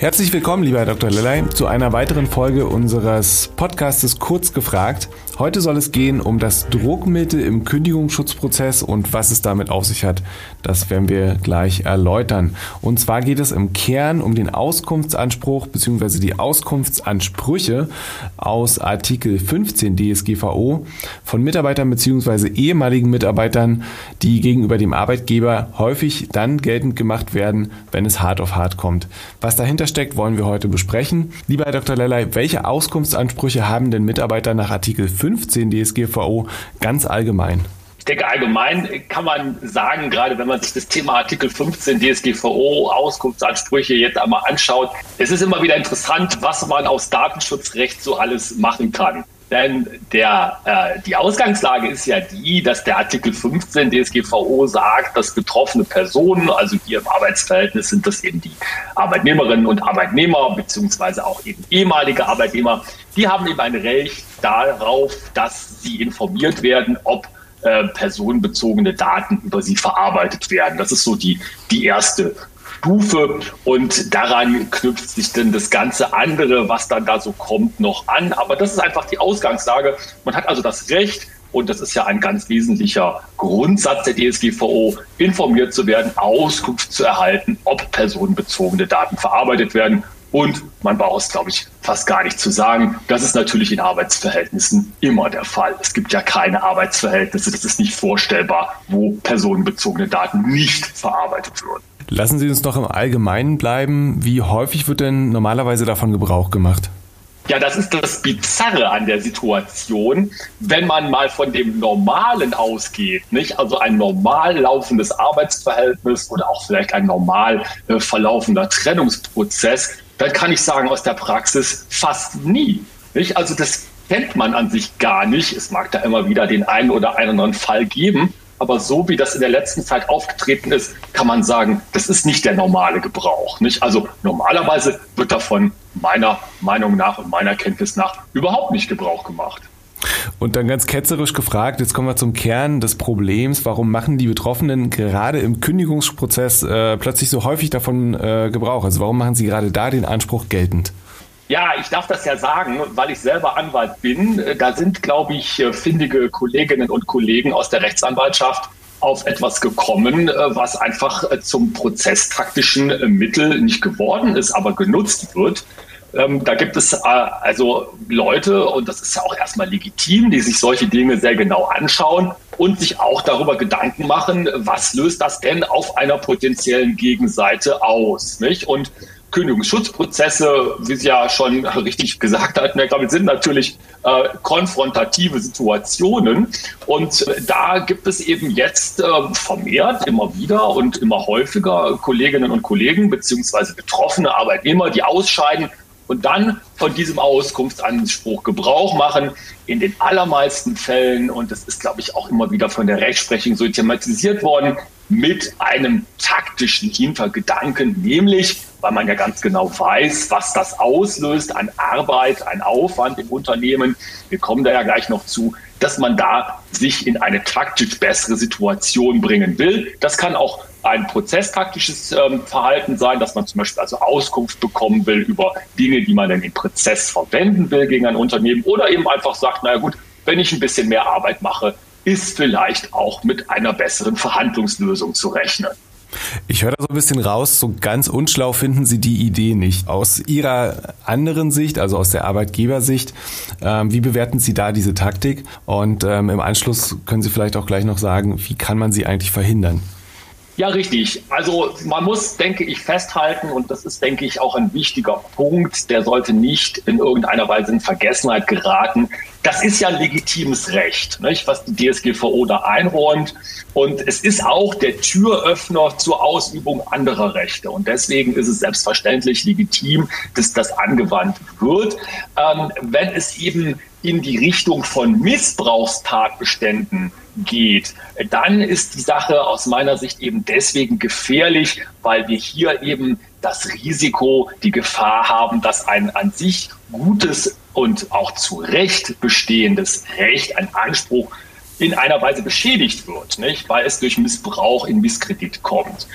Herzlich willkommen, lieber Herr Dr. Lellay, zu einer weiteren Folge unseres Podcastes Kurz gefragt. Heute soll es gehen um das Druckmittel im Kündigungsschutzprozess und was es damit auf sich hat. Das werden wir gleich erläutern. Und zwar geht es im Kern um den Auskunftsanspruch bzw. die Auskunftsansprüche aus Artikel 15 DSGVO von Mitarbeitern bzw. ehemaligen Mitarbeitern, die gegenüber dem Arbeitgeber häufig dann geltend gemacht werden, wenn es hart auf hart kommt. Was dahinter steckt, wollen wir heute besprechen. Lieber Herr Dr. Lellay, welche Auskunftsansprüche haben denn Mitarbeiter nach Artikel 15 15 DSGVO ganz allgemein? Ich denke, allgemein kann man sagen, gerade wenn man sich das Thema Artikel 15 DSGVO, Auskunftsansprüche jetzt einmal anschaut, es ist immer wieder interessant, was man aus Datenschutzrecht so alles machen kann. Denn der, äh, die Ausgangslage ist ja die, dass der Artikel 15 DSGVO sagt, dass betroffene Personen, also hier im Arbeitsverhältnis sind das eben die Arbeitnehmerinnen und Arbeitnehmer, beziehungsweise auch eben ehemalige Arbeitnehmer, die haben eben ein Recht darauf, dass sie informiert werden, ob äh, personenbezogene Daten über sie verarbeitet werden. Das ist so die, die erste Stufe und daran knüpft sich dann das ganze andere, was dann da so kommt, noch an. Aber das ist einfach die Ausgangslage. Man hat also das Recht, und das ist ja ein ganz wesentlicher Grundsatz der DSGVO, informiert zu werden, Auskunft zu erhalten, ob personenbezogene Daten verarbeitet werden. Und man braucht es, glaube ich, fast gar nicht zu sagen. Das ist natürlich in Arbeitsverhältnissen immer der Fall. Es gibt ja keine Arbeitsverhältnisse. Das ist nicht vorstellbar, wo personenbezogene Daten nicht verarbeitet würden. Lassen Sie uns doch im Allgemeinen bleiben. Wie häufig wird denn normalerweise davon Gebrauch gemacht? Ja, das ist das Bizarre an der Situation, wenn man mal von dem Normalen ausgeht, nicht? Also ein normal laufendes Arbeitsverhältnis oder auch vielleicht ein normal äh, verlaufender Trennungsprozess, dann kann ich sagen aus der Praxis fast nie. Nicht? Also das kennt man an sich gar nicht. Es mag da immer wieder den einen oder anderen Fall geben, aber so wie das in der letzten Zeit aufgetreten ist, kann man sagen, das ist nicht der normale Gebrauch. Nicht? Also normalerweise wird davon meiner Meinung nach und meiner Kenntnis nach überhaupt nicht Gebrauch gemacht. Und dann ganz ketzerisch gefragt, jetzt kommen wir zum Kern des Problems, warum machen die Betroffenen gerade im Kündigungsprozess äh, plötzlich so häufig davon äh, Gebrauch? Also warum machen sie gerade da den Anspruch geltend? Ja, ich darf das ja sagen, weil ich selber Anwalt bin. Da sind, glaube ich, findige Kolleginnen und Kollegen aus der Rechtsanwaltschaft auf etwas gekommen, was einfach zum prozesstaktischen Mittel nicht geworden ist, aber genutzt wird. Ähm, da gibt es äh, also Leute, und das ist ja auch erstmal legitim, die sich solche Dinge sehr genau anschauen und sich auch darüber Gedanken machen, was löst das denn auf einer potenziellen Gegenseite aus. Nicht? Und Kündigungsschutzprozesse, wie Sie ja schon richtig gesagt hatten, Klappel, sind natürlich äh, konfrontative Situationen. Und äh, da gibt es eben jetzt äh, vermehrt immer wieder und immer häufiger Kolleginnen und Kollegen beziehungsweise betroffene Arbeitnehmer, die ausscheiden und dann von diesem Auskunftsanspruch Gebrauch machen. In den allermeisten Fällen, und das ist, glaube ich, auch immer wieder von der Rechtsprechung so thematisiert worden, mit einem taktischen Hintergedanken, nämlich weil man ja ganz genau weiß, was das auslöst an Arbeit, an Aufwand im Unternehmen. Wir kommen da ja gleich noch zu, dass man da sich in eine taktisch bessere Situation bringen will. Das kann auch ein prozesstaktisches ähm, Verhalten sein, dass man zum Beispiel also Auskunft bekommen will über Dinge, die man dann im Prozess verwenden will gegen ein Unternehmen oder eben einfach sagt, naja gut, wenn ich ein bisschen mehr Arbeit mache, ist vielleicht auch mit einer besseren Verhandlungslösung zu rechnen. Ich höre da so ein bisschen raus, so ganz unschlau finden Sie die Idee nicht. Aus Ihrer anderen Sicht, also aus der Arbeitgebersicht, ähm, wie bewerten Sie da diese Taktik? Und ähm, im Anschluss können Sie vielleicht auch gleich noch sagen, wie kann man sie eigentlich verhindern? Ja, richtig. Also man muss, denke ich, festhalten, und das ist, denke ich, auch ein wichtiger Punkt, der sollte nicht in irgendeiner Weise in Vergessenheit geraten. Das ist ja ein legitimes Recht, nicht, was die DSGVO da einräumt. Und es ist auch der Türöffner zur Ausübung anderer Rechte. Und deswegen ist es selbstverständlich legitim, dass das angewandt wird. Ähm, wenn es eben in die Richtung von Missbrauchstatbeständen geht, dann ist die Sache aus meiner Sicht eben deswegen gefährlich, weil wir hier eben das Risiko, die Gefahr haben, dass ein an sich gutes und auch zu Recht bestehendes Recht, ein Anspruch in einer Weise beschädigt wird, nicht? weil es durch Missbrauch in Misskredit kommt.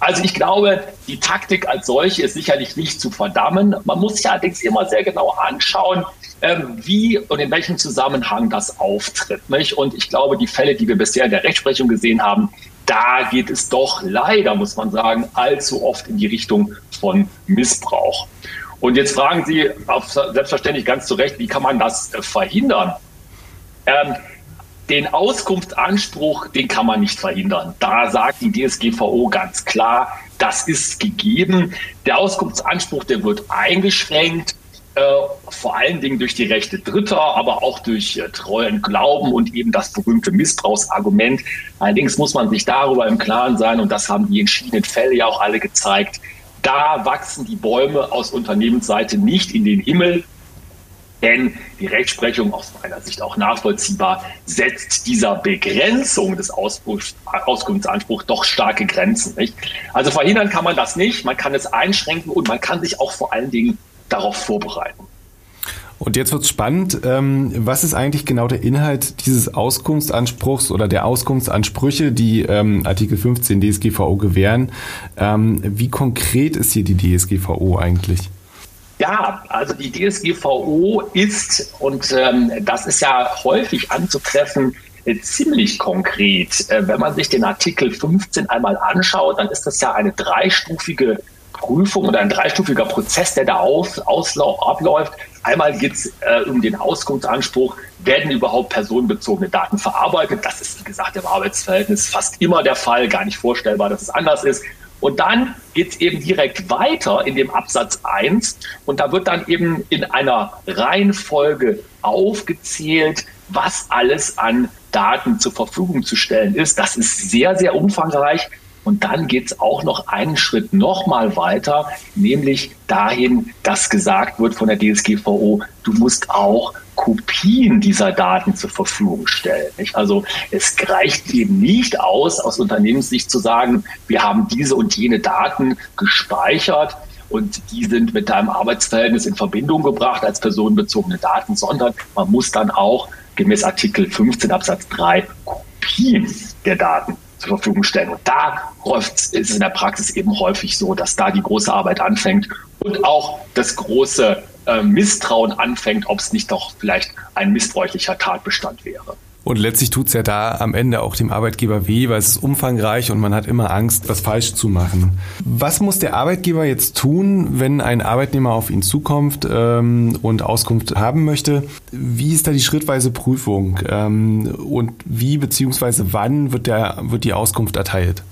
Also ich glaube, die Taktik als solche ist sicherlich nicht zu verdammen. Man muss sich allerdings immer sehr genau anschauen, ähm, wie und in welchem Zusammenhang das auftritt. Nicht? Und ich glaube, die Fälle, die wir bisher in der Rechtsprechung gesehen haben, da geht es doch leider, muss man sagen, allzu oft in die Richtung von Missbrauch. Und jetzt fragen Sie selbstverständlich ganz zu Recht, wie kann man das äh, verhindern? Ähm, den Auskunftsanspruch, den kann man nicht verhindern. Da sagt die DSGVO ganz klar, das ist gegeben. Der Auskunftsanspruch, der wird eingeschränkt, äh, vor allen Dingen durch die Rechte Dritter, aber auch durch äh, treuen Glauben und eben das berühmte Missbrauchsargument. Allerdings muss man sich darüber im Klaren sein, und das haben die entschiedenen Fälle ja auch alle gezeigt, da wachsen die Bäume aus Unternehmensseite nicht in den Himmel, denn die Rechtsprechung aus meiner Sicht auch nachvollziehbar setzt dieser Begrenzung des Auskunftsanspruchs doch starke Grenzen. Nicht? Also verhindern kann man das nicht, man kann es einschränken und man kann sich auch vor allen Dingen darauf vorbereiten. Und jetzt wird es spannend. Ähm, was ist eigentlich genau der Inhalt dieses Auskunftsanspruchs oder der Auskunftsansprüche, die ähm, Artikel 15 DSGVO gewähren? Ähm, wie konkret ist hier die DSGVO eigentlich? Ja, also die DSGVO ist, und ähm, das ist ja häufig anzutreffen, äh, ziemlich konkret. Äh, wenn man sich den Artikel 15 einmal anschaut, dann ist das ja eine dreistufige Prüfung oder ein dreistufiger Prozess, der da auf, auslau, abläuft. Einmal geht es äh, um den Auskunftsanspruch, werden überhaupt personenbezogene Daten verarbeitet? Das ist, wie gesagt, im Arbeitsverhältnis fast immer der Fall, gar nicht vorstellbar, dass es anders ist. Und dann geht es eben direkt weiter in dem Absatz 1 und da wird dann eben in einer Reihenfolge aufgezählt, was alles an Daten zur Verfügung zu stellen ist. Das ist sehr, sehr umfangreich. Und dann geht es auch noch einen Schritt nochmal weiter, nämlich dahin, dass gesagt wird von der DSGVO, du musst auch Kopien dieser Daten zur Verfügung stellen. Also es reicht eben nicht aus, aus Unternehmenssicht zu sagen, wir haben diese und jene Daten gespeichert und die sind mit deinem Arbeitsverhältnis in Verbindung gebracht als personenbezogene Daten, sondern man muss dann auch gemäß Artikel 15 Absatz 3 Kopien der Daten zur Verfügung stellen. Und da ist es in der Praxis eben häufig so, dass da die große Arbeit anfängt und auch das große äh, Misstrauen anfängt, ob es nicht doch vielleicht ein missbräuchlicher Tatbestand wäre. Und letztlich tut's ja da am Ende auch dem Arbeitgeber weh, weil es ist umfangreich und man hat immer Angst, was falsch zu machen. Was muss der Arbeitgeber jetzt tun, wenn ein Arbeitnehmer auf ihn zukommt ähm, und Auskunft haben möchte? Wie ist da die schrittweise Prüfung ähm, und wie beziehungsweise wann wird, der, wird die Auskunft erteilt?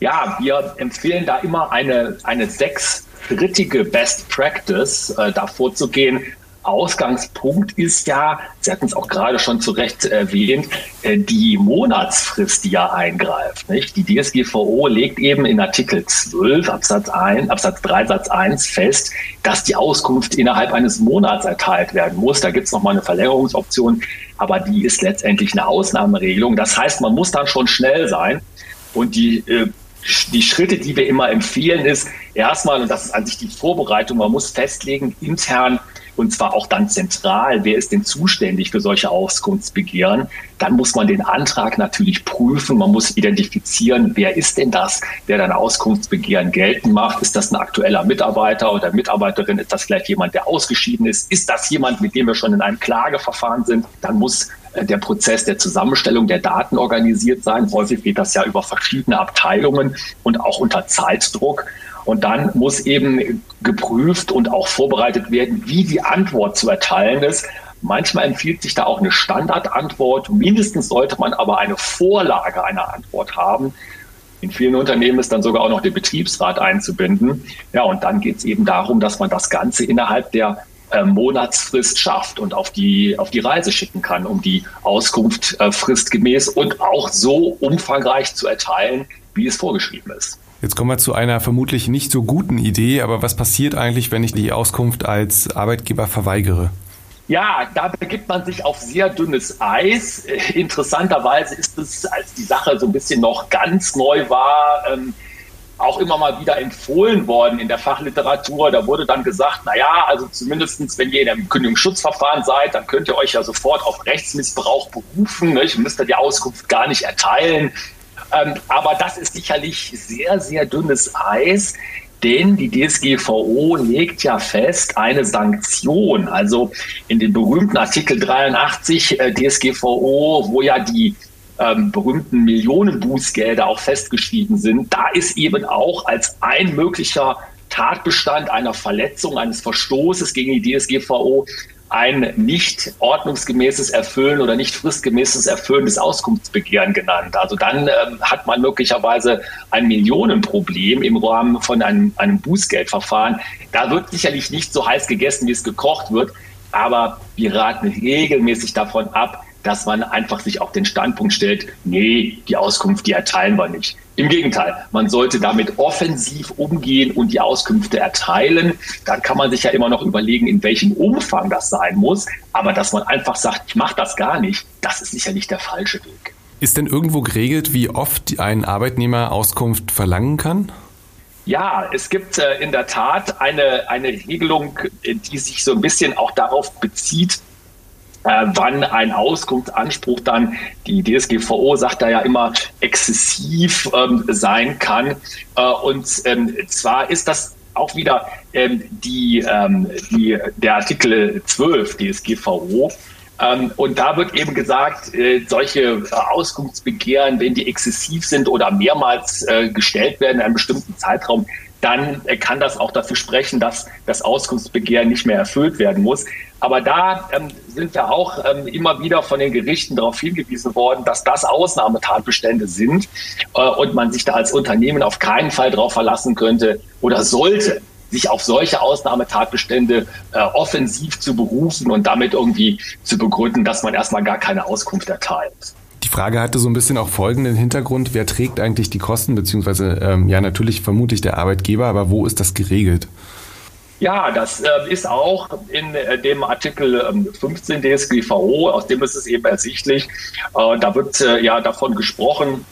Ja, wir empfehlen da immer eine, eine sechsschrittige Best Practice äh, da vorzugehen. Ausgangspunkt ist ja, Sie hatten es auch gerade schon zu Recht erwähnt, äh, die Monatsfrist, die ja eingreift. Nicht? Die DSGVO legt eben in Artikel 12 Absatz 1, Absatz 3 Satz 1 fest, dass die Auskunft innerhalb eines Monats erteilt werden muss. Da gibt es nochmal eine Verlängerungsoption, aber die ist letztendlich eine Ausnahmeregelung. Das heißt, man muss dann schon schnell sein und die äh, die Schritte, die wir immer empfehlen, ist erstmal, und das ist an sich die Vorbereitung, man muss festlegen, intern, und zwar auch dann zentral, wer ist denn zuständig für solche Auskunftsbegehren, dann muss man den Antrag natürlich prüfen. Man muss identifizieren, wer ist denn das, der dann Auskunftsbegehren geltend macht. Ist das ein aktueller Mitarbeiter oder Mitarbeiterin? Ist das vielleicht jemand, der ausgeschieden ist? Ist das jemand, mit dem wir schon in einem Klageverfahren sind? Dann muss der Prozess der Zusammenstellung der Daten organisiert sein. Häufig geht das ja über verschiedene Abteilungen und auch unter Zeitdruck. Und dann muss eben geprüft und auch vorbereitet werden, wie die Antwort zu erteilen ist. Manchmal empfiehlt sich da auch eine Standardantwort. Mindestens sollte man aber eine Vorlage einer Antwort haben. In vielen Unternehmen ist dann sogar auch noch der Betriebsrat einzubinden. Ja, und dann geht es eben darum, dass man das Ganze innerhalb der äh, Monatsfrist schafft und auf die, auf die Reise schicken kann, um die Auskunft äh, fristgemäß und auch so umfangreich zu erteilen, wie es vorgeschrieben ist. Jetzt kommen wir zu einer vermutlich nicht so guten Idee, aber was passiert eigentlich, wenn ich die Auskunft als Arbeitgeber verweigere? Ja, da begibt man sich auf sehr dünnes Eis. Interessanterweise ist es, als die Sache so ein bisschen noch ganz neu war, ähm, auch immer mal wieder empfohlen worden in der Fachliteratur. Da wurde dann gesagt, na ja, also zumindestens, wenn ihr in einem Kündigungsschutzverfahren seid, dann könnt ihr euch ja sofort auf Rechtsmissbrauch berufen. Nicht? Müsst ihr die Auskunft gar nicht erteilen. Ähm, aber das ist sicherlich sehr, sehr dünnes Eis. Denn die DSGVO legt ja fest eine Sanktion. Also in dem berühmten Artikel 83 äh, DSGVO, wo ja die ähm, berühmten Millionen Bußgelder auch festgeschrieben sind, da ist eben auch als ein möglicher Tatbestand einer Verletzung, eines Verstoßes gegen die DSGVO ein nicht ordnungsgemäßes Erfüllen oder nicht fristgemäßes Erfüllen des Auskunftsbegehren genannt. Also dann ähm, hat man möglicherweise ein Millionenproblem im Rahmen von einem, einem Bußgeldverfahren. Da wird sicherlich nicht so heiß gegessen, wie es gekocht wird, aber wir raten regelmäßig davon ab, dass man einfach sich auf den Standpunkt stellt, nee, die Auskunft, die erteilen wir nicht. Im Gegenteil, man sollte damit offensiv umgehen und die Auskünfte erteilen. Dann kann man sich ja immer noch überlegen, in welchem Umfang das sein muss. Aber dass man einfach sagt, ich mache das gar nicht, das ist sicher nicht der falsche Weg. Ist denn irgendwo geregelt, wie oft ein Arbeitnehmer Auskunft verlangen kann? Ja, es gibt äh, in der Tat eine, eine Regelung, die sich so ein bisschen auch darauf bezieht, äh, wann ein Auskunftsanspruch dann, die DSGVO sagt da ja immer, exzessiv ähm, sein kann. Äh, und ähm, zwar ist das auch wieder ähm, die, ähm, die, der Artikel 12 DSGVO. Ähm, und da wird eben gesagt, äh, solche Auskunftsbegehren, wenn die exzessiv sind oder mehrmals äh, gestellt werden in einem bestimmten Zeitraum, dann kann das auch dafür sprechen, dass das Auskunftsbegehren nicht mehr erfüllt werden muss. Aber da ähm, sind wir auch ähm, immer wieder von den Gerichten darauf hingewiesen worden, dass das Ausnahmetatbestände sind äh, und man sich da als Unternehmen auf keinen Fall darauf verlassen könnte oder sollte, sich auf solche Ausnahmetatbestände äh, offensiv zu berufen und damit irgendwie zu begründen, dass man erstmal gar keine Auskunft erteilt. Die Frage hatte so ein bisschen auch folgenden Hintergrund. Wer trägt eigentlich die Kosten? Beziehungsweise, ähm, ja, natürlich vermutlich der Arbeitgeber, aber wo ist das geregelt? Ja, das äh, ist auch in äh, dem Artikel ähm, 15 DSGVO, aus dem ist es eben ersichtlich. Äh, da wird äh, ja davon gesprochen,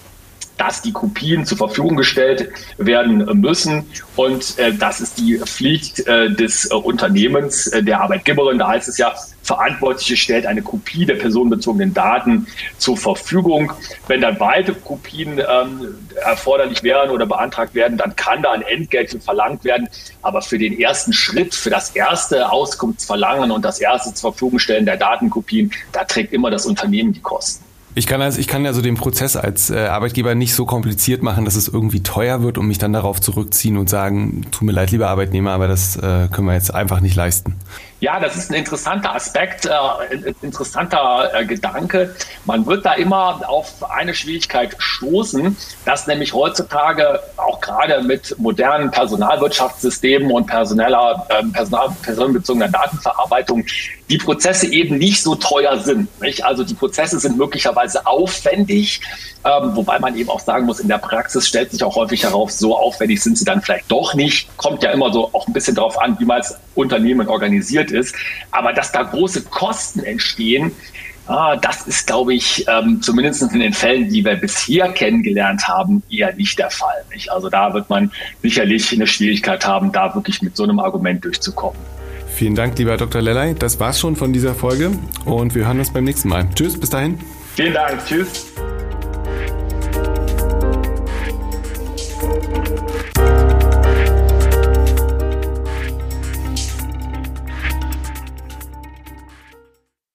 dass die Kopien zur Verfügung gestellt werden müssen. Und äh, das ist die Pflicht äh, des äh, Unternehmens, äh, der Arbeitgeberin. Da heißt es ja, Verantwortliche stellt eine Kopie der personenbezogenen Daten zur Verfügung. Wenn dann weitere Kopien ähm, erforderlich wären oder beantragt werden, dann kann da ein Entgelt verlangt werden. Aber für den ersten Schritt, für das erste Auskunftsverlangen und das erste zur Verfügung stellen der Datenkopien, da trägt immer das Unternehmen die Kosten. Ich kann also, ich kann also den Prozess als äh, Arbeitgeber nicht so kompliziert machen, dass es irgendwie teuer wird und mich dann darauf zurückziehen und sagen, tut mir leid, lieber Arbeitnehmer, aber das äh, können wir jetzt einfach nicht leisten. Ja, das ist ein interessanter Aspekt, äh, interessanter äh, Gedanke. Man wird da immer auf eine Schwierigkeit stoßen, dass nämlich heutzutage auch gerade mit modernen Personalwirtschaftssystemen und personeller, äh, Personal, personenbezogener Datenverarbeitung die Prozesse eben nicht so teuer sind. Nicht? Also die Prozesse sind möglicherweise aufwendig, ähm, wobei man eben auch sagen muss, in der Praxis stellt sich auch häufig heraus, so aufwendig sind sie dann vielleicht doch nicht. Kommt ja immer so auch ein bisschen darauf an, wie man als Unternehmen organisiert ist. Aber dass da große Kosten entstehen, Ah, das ist, glaube ich, ähm, zumindest in den Fällen, die wir bisher kennengelernt haben, eher nicht der Fall. Nicht? Also da wird man sicherlich eine Schwierigkeit haben, da wirklich mit so einem Argument durchzukommen. Vielen Dank, lieber Dr. Lellay. Das war's schon von dieser Folge und wir hören uns beim nächsten Mal. Tschüss, bis dahin. Vielen Dank. Tschüss.